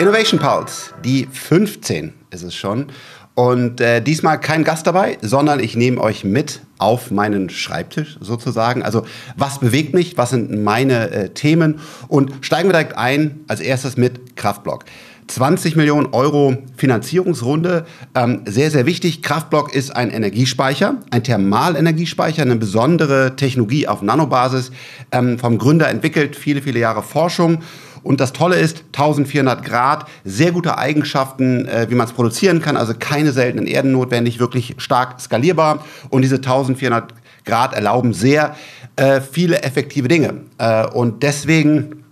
Innovation Pulse, die 15 ist es schon. Und äh, diesmal kein Gast dabei, sondern ich nehme euch mit auf meinen Schreibtisch sozusagen. Also was bewegt mich, was sind meine äh, Themen und steigen wir direkt ein als erstes mit Kraftblock. 20 Millionen Euro Finanzierungsrunde. Ähm, sehr, sehr wichtig. Kraftblock ist ein Energiespeicher, ein Thermalenergiespeicher, eine besondere Technologie auf Nanobasis, ähm, vom Gründer entwickelt, viele, viele Jahre Forschung. Und das Tolle ist, 1400 Grad, sehr gute Eigenschaften, äh, wie man es produzieren kann, also keine seltenen Erden notwendig, wirklich stark skalierbar. Und diese 1400 Grad erlauben sehr äh, viele effektive Dinge. Äh, und deswegen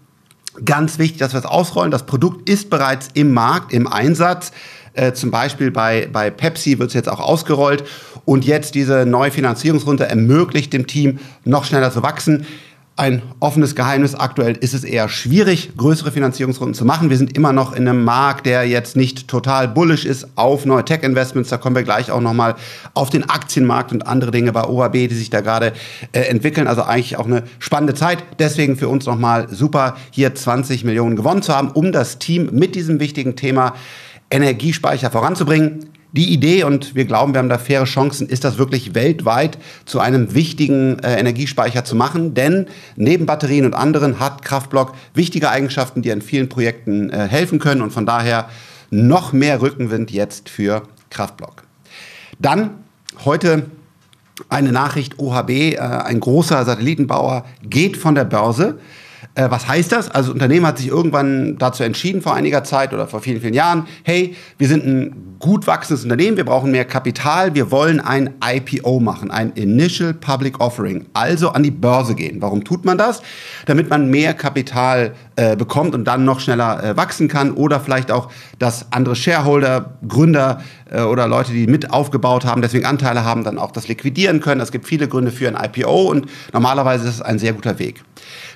ganz wichtig, dass wir es ausrollen. Das Produkt ist bereits im Markt, im Einsatz. Äh, zum Beispiel bei, bei Pepsi wird es jetzt auch ausgerollt. Und jetzt diese neue Finanzierungsrunde ermöglicht dem Team, noch schneller zu wachsen ein offenes Geheimnis. Aktuell ist es eher schwierig, größere Finanzierungsrunden zu machen. Wir sind immer noch in einem Markt, der jetzt nicht total bullish ist auf neue Tech-Investments. Da kommen wir gleich auch nochmal auf den Aktienmarkt und andere Dinge bei OHB, die sich da gerade äh, entwickeln. Also eigentlich auch eine spannende Zeit. Deswegen für uns nochmal super, hier 20 Millionen gewonnen zu haben, um das Team mit diesem wichtigen Thema Energiespeicher voranzubringen. Die Idee, und wir glauben, wir haben da faire Chancen, ist das wirklich weltweit zu einem wichtigen äh, Energiespeicher zu machen. Denn neben Batterien und anderen hat Kraftblock wichtige Eigenschaften, die an vielen Projekten äh, helfen können. Und von daher noch mehr Rückenwind jetzt für Kraftblock. Dann heute eine Nachricht OHB, äh, ein großer Satellitenbauer, geht von der Börse. Äh, was heißt das? Also das Unternehmen hat sich irgendwann dazu entschieden vor einiger Zeit oder vor vielen, vielen Jahren, hey, wir sind ein gut wachsendes Unternehmen, wir brauchen mehr Kapital, wir wollen ein IPO machen, ein Initial Public Offering, also an die Börse gehen. Warum tut man das? Damit man mehr Kapital äh, bekommt und dann noch schneller äh, wachsen kann oder vielleicht auch, dass andere Shareholder, Gründer äh, oder Leute, die mit aufgebaut haben, deswegen Anteile haben, dann auch das liquidieren können. Es gibt viele Gründe für ein IPO und normalerweise ist es ein sehr guter Weg.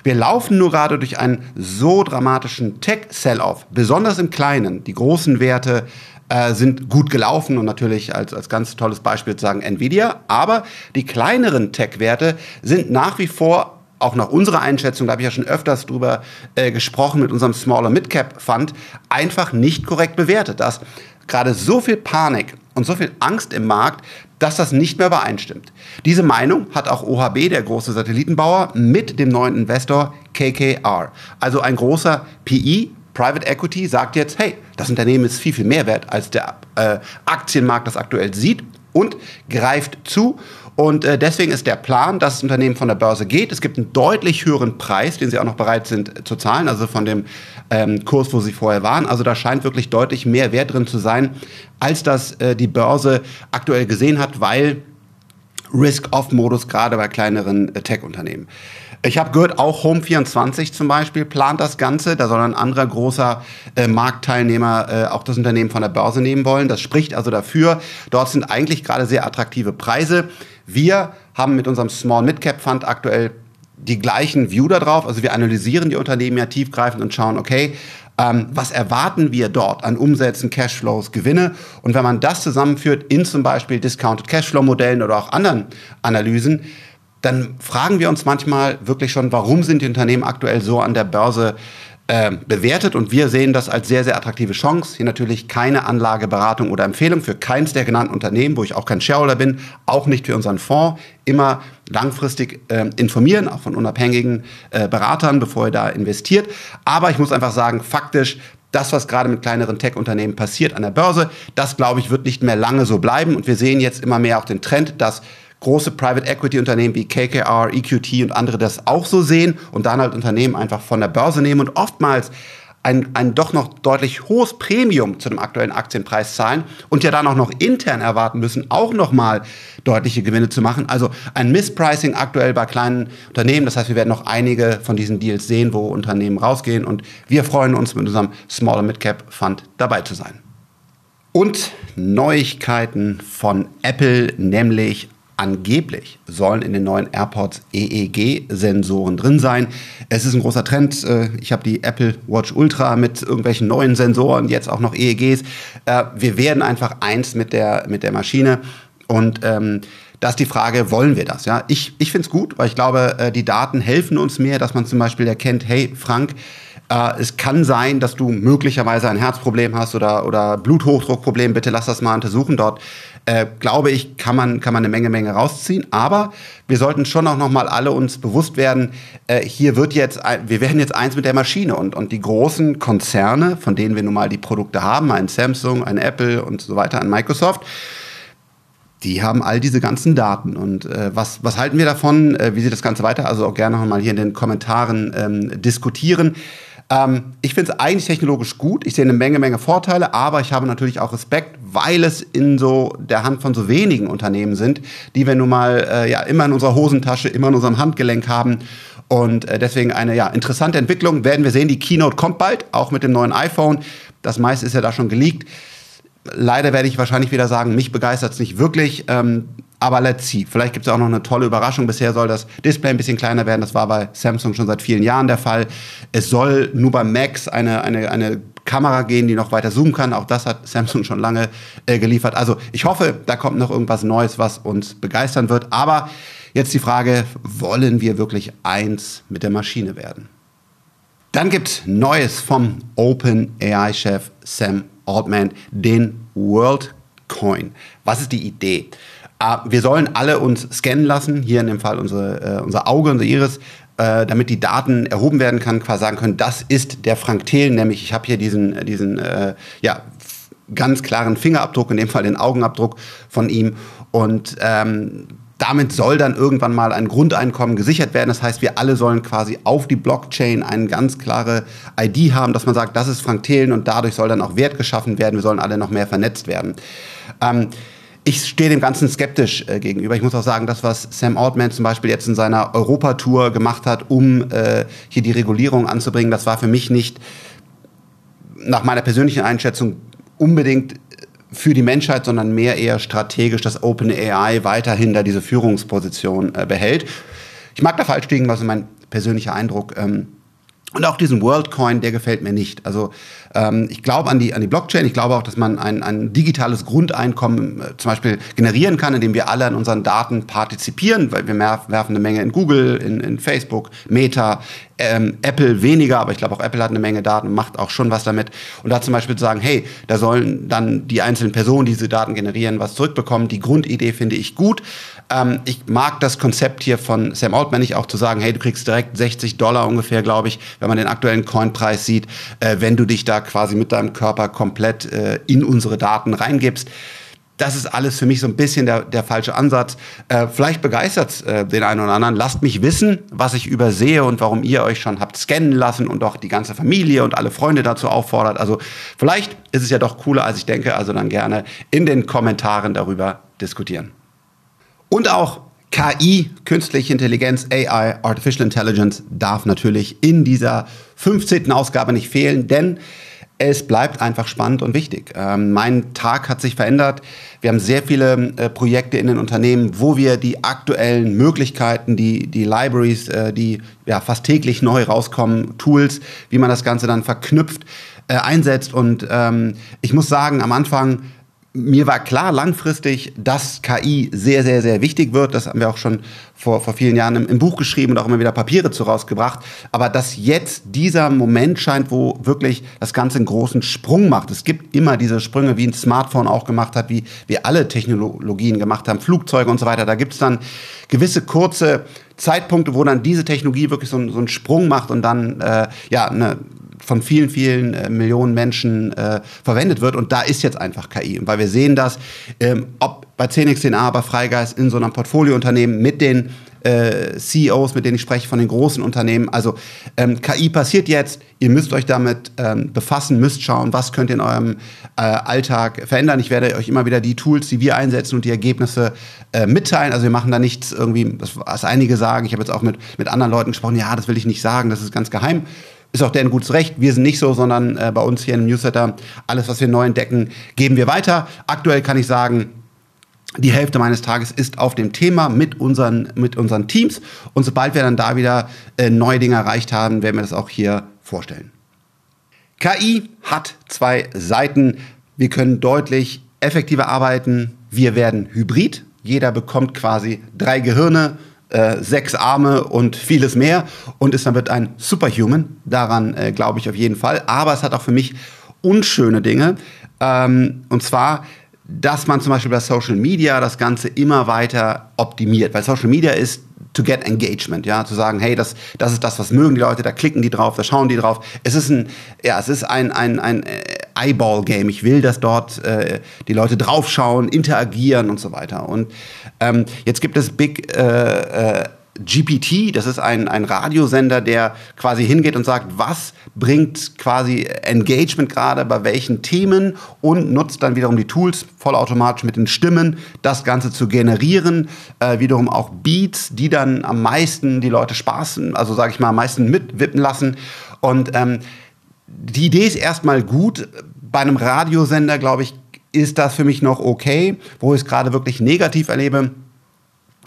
Wir laufen nur gerade durch einen so dramatischen Tech-Sell-Off, besonders im Kleinen. Die großen Werte äh, sind gut gelaufen und natürlich als, als ganz tolles Beispiel sagen Nvidia. Aber die kleineren Tech-Werte sind nach wie vor auch nach unserer Einschätzung, da habe ich ja schon öfters drüber äh, gesprochen mit unserem Smaller Midcap Fund, einfach nicht korrekt bewertet. Dass gerade so viel Panik und so viel Angst im Markt, dass das nicht mehr übereinstimmt. Diese Meinung hat auch OHB, der große Satellitenbauer, mit dem neuen Investor KKR. Also ein großer PI, Private Equity, sagt jetzt, hey, das Unternehmen ist viel, viel mehr wert, als der äh, Aktienmarkt das aktuell sieht und greift zu und äh, deswegen ist der Plan, dass das Unternehmen von der Börse geht. Es gibt einen deutlich höheren Preis, den sie auch noch bereit sind äh, zu zahlen, also von dem ähm, Kurs, wo sie vorher waren. Also da scheint wirklich deutlich mehr Wert drin zu sein, als das äh, die Börse aktuell gesehen hat, weil Risk-Off-Modus gerade bei kleineren äh, Tech-Unternehmen. Ich habe gehört, auch Home24 zum Beispiel plant das Ganze. Da soll ein anderer großer äh, Marktteilnehmer äh, auch das Unternehmen von der Börse nehmen wollen. Das spricht also dafür. Dort sind eigentlich gerade sehr attraktive Preise. Wir haben mit unserem Small Mid Cap Fund aktuell die gleichen View darauf. Also wir analysieren die Unternehmen ja tiefgreifend und schauen, okay, ähm, was erwarten wir dort an Umsätzen, Cashflows, Gewinne? Und wenn man das zusammenführt in zum Beispiel Discounted Cashflow-Modellen oder auch anderen Analysen, dann fragen wir uns manchmal wirklich schon, warum sind die Unternehmen aktuell so an der Börse äh, bewertet und wir sehen das als sehr, sehr attraktive Chance. Hier natürlich keine Anlageberatung oder Empfehlung für keins der genannten Unternehmen, wo ich auch kein Shareholder bin, auch nicht für unseren Fonds. Immer langfristig äh, informieren, auch von unabhängigen äh, Beratern, bevor ihr da investiert. Aber ich muss einfach sagen, faktisch, das, was gerade mit kleineren Tech-Unternehmen passiert an der Börse, das, glaube ich, wird nicht mehr lange so bleiben. Und wir sehen jetzt immer mehr auch den Trend, dass große Private Equity Unternehmen wie KKR, EQT und andere das auch so sehen und dann halt Unternehmen einfach von der Börse nehmen und oftmals ein, ein doch noch deutlich hohes Premium zu dem aktuellen Aktienpreis zahlen und ja dann auch noch intern erwarten müssen, auch nochmal deutliche Gewinne zu machen. Also ein Misspricing aktuell bei kleinen Unternehmen. Das heißt, wir werden noch einige von diesen Deals sehen, wo Unternehmen rausgehen und wir freuen uns mit unserem Smaller Mid Cap Fund dabei zu sein. Und Neuigkeiten von Apple, nämlich Angeblich sollen in den neuen AirPods EEG-Sensoren drin sein. Es ist ein großer Trend. Äh, ich habe die Apple Watch Ultra mit irgendwelchen neuen Sensoren, jetzt auch noch EEGs. Äh, wir werden einfach eins mit der, mit der Maschine. Und ähm, da ist die Frage, wollen wir das? Ja, ich, ich finde es gut, weil ich glaube, äh, die Daten helfen uns mehr, dass man zum Beispiel erkennt, hey, Frank, Äh, es kann sein, dass du möglicherweise ein Herzproblem hast oder, oder Bluthochdruckproblem. Bitte lass das mal untersuchen. Dort, äh, glaube ich, kann man, kann man eine Menge, Menge rausziehen. Aber wir sollten schon auch noch mal alle uns bewusst werden, äh, hier wird jetzt, wir werden jetzt eins mit der Maschine. Und, und die großen Konzerne, von denen wir nun mal die Produkte haben, ein Samsung, ein Apple und so weiter, ein Microsoft, die haben all diese ganzen Daten. Und äh, was, was halten wir davon? Äh, wie sieht das Ganze weiter? Also auch gerne noch mal hier in den Kommentaren ähm, diskutieren. Ähm, ich finde es eigentlich technologisch gut. Ich sehe eine Menge, Menge Vorteile, aber ich habe natürlich auch Respekt, weil es in so der Hand von so wenigen Unternehmen sind, die wir nun mal äh, ja immer in unserer Hosentasche, immer in unserem Handgelenk haben. Und äh, deswegen eine ja, interessante Entwicklung. Werden wir sehen, die Keynote kommt bald, auch mit dem neuen iPhone. Das meiste ist ja da schon geleakt. Leider werde ich wahrscheinlich wieder sagen, mich begeistert es nicht wirklich. Ähm, aber let's see. Vielleicht gibt es auch noch eine tolle Überraschung. Bisher soll das Display ein bisschen kleiner werden. Das war bei Samsung schon seit vielen Jahren der Fall. Es soll nur bei Max eine, eine, eine Kamera gehen, die noch weiter zoomen kann. Auch das hat Samsung schon lange äh, geliefert. Also ich hoffe, da kommt noch irgendwas Neues, was uns begeistern wird. Aber jetzt die Frage, wollen wir wirklich eins mit der Maschine werden? Dann gibt es Neues vom Open AI-Chef Sam Altman, den WorldCoin. Was ist die Idee? Ah, wir sollen alle uns scannen lassen, hier in dem Fall unsere, äh, unser Auge, unser Iris, äh, damit die Daten erhoben werden kann, quasi sagen können, das ist der Frank Thelen, nämlich ich habe hier diesen, diesen äh, ja, ganz klaren Fingerabdruck, in dem Fall den Augenabdruck von ihm. Und ähm, damit soll dann irgendwann mal ein Grundeinkommen gesichert werden. Das heißt, wir alle sollen quasi auf die Blockchain eine ganz klare ID haben, dass man sagt, das ist Frank Thelen und dadurch soll dann auch Wert geschaffen werden. Wir sollen alle noch mehr vernetzt werden. Ähm, ich stehe dem Ganzen skeptisch äh, gegenüber. Ich muss auch sagen, das, was Sam Altman zum Beispiel jetzt in seiner Europatour gemacht hat, um äh, hier die Regulierung anzubringen, das war für mich nicht nach meiner persönlichen Einschätzung unbedingt für die Menschheit, sondern mehr eher strategisch, dass OpenAI weiterhin da diese Führungsposition äh, behält. Ich mag da falsch liegen, was ist mein persönlicher Eindruck. Ähm, und auch diesen WorldCoin, der gefällt mir nicht. Also ähm, ich glaube an die, an die Blockchain. Ich glaube auch, dass man ein, ein digitales Grundeinkommen äh, zum Beispiel generieren kann, indem wir alle an unseren Daten partizipieren, weil wir werfen eine Menge in Google, in, in Facebook, Meta, ähm, Apple weniger, aber ich glaube auch Apple hat eine Menge Daten und macht auch schon was damit. Und da zum Beispiel zu sagen, hey, da sollen dann die einzelnen Personen, die diese Daten generieren, was zurückbekommen. Die Grundidee finde ich gut. Ähm, ich mag das Konzept hier von Sam Altman nicht auch zu sagen, hey, du kriegst direkt 60 Dollar ungefähr, glaube ich, wenn man den aktuellen Coinpreis sieht, äh, wenn du dich da quasi mit deinem Körper komplett äh, in unsere Daten reingibst das ist alles für mich so ein bisschen der, der falsche Ansatz. Äh, vielleicht begeistert äh, den einen oder anderen. Lasst mich wissen, was ich übersehe und warum ihr euch schon habt scannen lassen und auch die ganze Familie und alle Freunde dazu auffordert. Also vielleicht ist es ja doch cooler, als ich denke. Also dann gerne in den Kommentaren darüber diskutieren. Und auch KI, künstliche Intelligenz, AI, Artificial Intelligence darf natürlich in dieser 15. Ausgabe nicht fehlen, denn es bleibt einfach spannend und wichtig. Ähm, mein Tag hat sich verändert. Wir haben sehr viele äh, Projekte in den Unternehmen, wo wir die aktuellen Möglichkeiten, die, die Libraries, äh, die ja, fast täglich neu rauskommen, Tools, wie man das Ganze dann verknüpft, äh, einsetzt. Und ähm, ich muss sagen, am Anfang mir war klar langfristig, dass KI sehr, sehr, sehr wichtig wird. Das haben wir auch schon vor, vor vielen Jahren im, im, Buch geschrieben und auch immer wieder Papiere zu rausgebracht. Aber dass jetzt dieser Moment scheint, wo wirklich das Ganze einen großen Sprung macht. Es gibt immer diese Sprünge, wie ein Smartphone auch gemacht hat, wie wir alle Technologien gemacht haben, Flugzeuge und so weiter. Da gibt es dann gewisse kurze Zeitpunkte, wo dann diese Technologie wirklich so, so einen Sprung macht und dann äh, ja eine von vielen, vielen äh, Millionen Menschen äh, verwendet wird. Und da ist jetzt einfach KI. Und weil wir sehen das, ähm, ob bei 10x10a, bei Freigeist in so einem Portfoliounternehmen mit den äh, CEOs, mit denen ich spreche, von den großen Unternehmen. Also ähm, KI passiert jetzt, ihr müsst euch damit ähm, befassen, müsst schauen, was könnt ihr in eurem äh, Alltag verändern. Ich werde euch immer wieder die Tools, die wir einsetzen und die Ergebnisse äh, mitteilen. Also wir machen da nichts irgendwie, was einige sagen. Ich habe jetzt auch mit, mit anderen Leuten gesprochen, ja, das will ich nicht sagen, das ist ganz geheim ist auch deren gutes Recht. Wir sind nicht so, sondern äh, bei uns hier im Newsletter, alles, was wir neu entdecken, geben wir weiter. Aktuell kann ich sagen, die Hälfte meines Tages ist auf dem Thema mit unseren, mit unseren Teams. Und sobald wir dann da wieder äh, neue Dinge erreicht haben, werden wir das auch hier vorstellen. KI hat zwei Seiten. Wir können deutlich effektiver arbeiten. Wir werden hybrid. Jeder bekommt quasi drei Gehirne äh, sechs Arme und vieles mehr und ist damit ein Superhuman. Daran äh, glaube ich auf jeden Fall. Aber es hat auch für mich unschöne Dinge. Ähm, und zwar dass man zum Beispiel bei Social Media das Ganze immer weiter optimiert. Weil Social Media ist to get engagement, ja, zu sagen, hey, das, das ist das, was mögen die Leute, da klicken die drauf, da schauen die drauf. Es ist ein, ja, es ist ein, ein, ein äh, Eyeball-Game. Ich will, dass dort äh, die Leute draufschauen, interagieren und so weiter. Und ähm, jetzt gibt es Big äh, äh, GPT, das ist ein, ein Radiosender, der quasi hingeht und sagt, was bringt quasi Engagement gerade bei welchen Themen und nutzt dann wiederum die Tools vollautomatisch mit den Stimmen, das Ganze zu generieren. Äh, wiederum auch Beats, die dann am meisten die Leute spaßen, also sage ich mal, am meisten mitwippen lassen. Und ähm, die Idee ist erstmal gut. Bei einem Radiosender, glaube ich, ist das für mich noch okay. Wo ich es gerade wirklich negativ erlebe,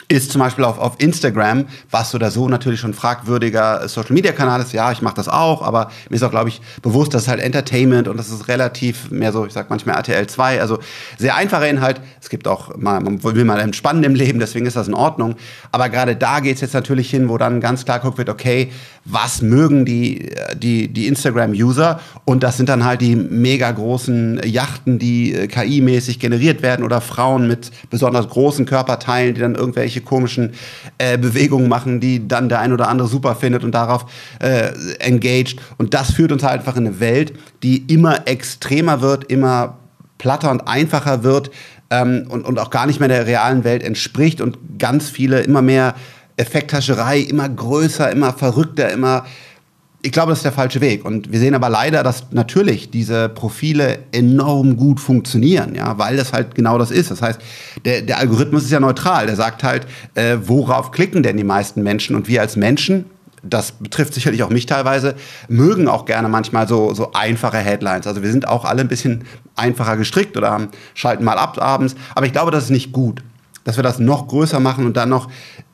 ist zum Beispiel auf, auf Instagram, was so oder so natürlich schon fragwürdiger Social Media Kanal ist. Ja, ich mache das auch, aber mir ist auch, glaube ich, bewusst, dass es halt Entertainment und das ist relativ mehr so, ich sag manchmal RTL 2, also sehr einfacher Inhalt. Es gibt auch mal, man will mal entspannen im Leben, deswegen ist das in Ordnung. Aber gerade da geht es jetzt natürlich hin, wo dann ganz klar guckt wird, okay, was mögen die, die, die Instagram-User? Und das sind dann halt die mega großen Yachten, die äh, KI-mäßig generiert werden oder Frauen mit besonders großen Körperteilen, die dann irgendwelche komischen äh, Bewegungen machen, die dann der ein oder andere super findet und darauf äh, engaged. Und das führt uns halt einfach in eine Welt, die immer extremer wird, immer platter und einfacher wird ähm, und, und auch gar nicht mehr der realen Welt entspricht und ganz viele immer mehr Effekthascherei immer größer, immer verrückter, immer. Ich glaube, das ist der falsche Weg. Und wir sehen aber leider, dass natürlich diese Profile enorm gut funktionieren, ja, weil das halt genau das ist. Das heißt, der, der Algorithmus ist ja neutral. Der sagt halt, äh, worauf klicken denn die meisten Menschen? Und wir als Menschen, das betrifft sicherlich auch mich teilweise, mögen auch gerne manchmal so, so einfache Headlines. Also wir sind auch alle ein bisschen einfacher gestrickt oder schalten mal ab abends. Aber ich glaube, das ist nicht gut dass wir das noch größer machen und dann noch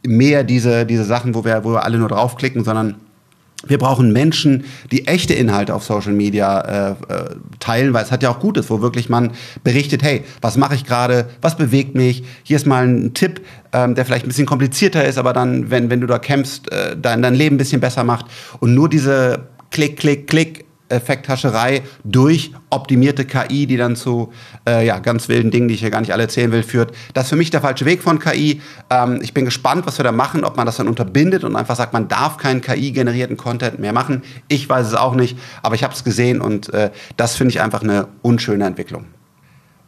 mehr diese, diese Sachen, wo wir, wo wir alle nur draufklicken, sondern wir brauchen Menschen, die echte Inhalte auf Social Media äh, äh, teilen, weil es hat ja auch Gutes, wo wirklich man berichtet, hey, was mache ich gerade, was bewegt mich, hier ist mal ein Tipp, ähm, der vielleicht ein bisschen komplizierter ist, aber dann, wenn, wenn du da kämpfst, äh, dein, dein Leben ein bisschen besser macht. Und nur diese Klick, Klick, Klick Effekthascherei durch optimierte KI, die dann zu äh, ja, ganz wilden Dingen, die ich hier gar nicht alle erzählen will, führt. Das ist für mich der falsche Weg von KI. Ähm, ich bin gespannt, was wir da machen, ob man das dann unterbindet und einfach sagt, man darf keinen KI-generierten Content mehr machen. Ich weiß es auch nicht, aber ich habe es gesehen und äh, das finde ich einfach eine unschöne Entwicklung.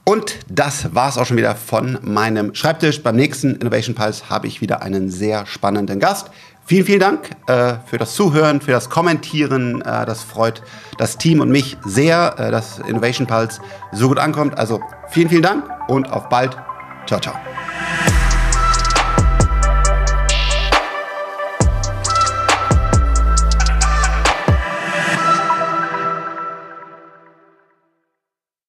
Und das war es auch schon wieder von meinem Schreibtisch. Beim nächsten Innovation Pulse habe ich wieder einen sehr spannenden Gast. Vielen, vielen Dank äh, für das Zuhören, für das Kommentieren. Äh, das freut das Team und mich sehr, äh, dass Innovation Pulse so gut ankommt. Also vielen, vielen Dank und auf bald. Ciao, ciao.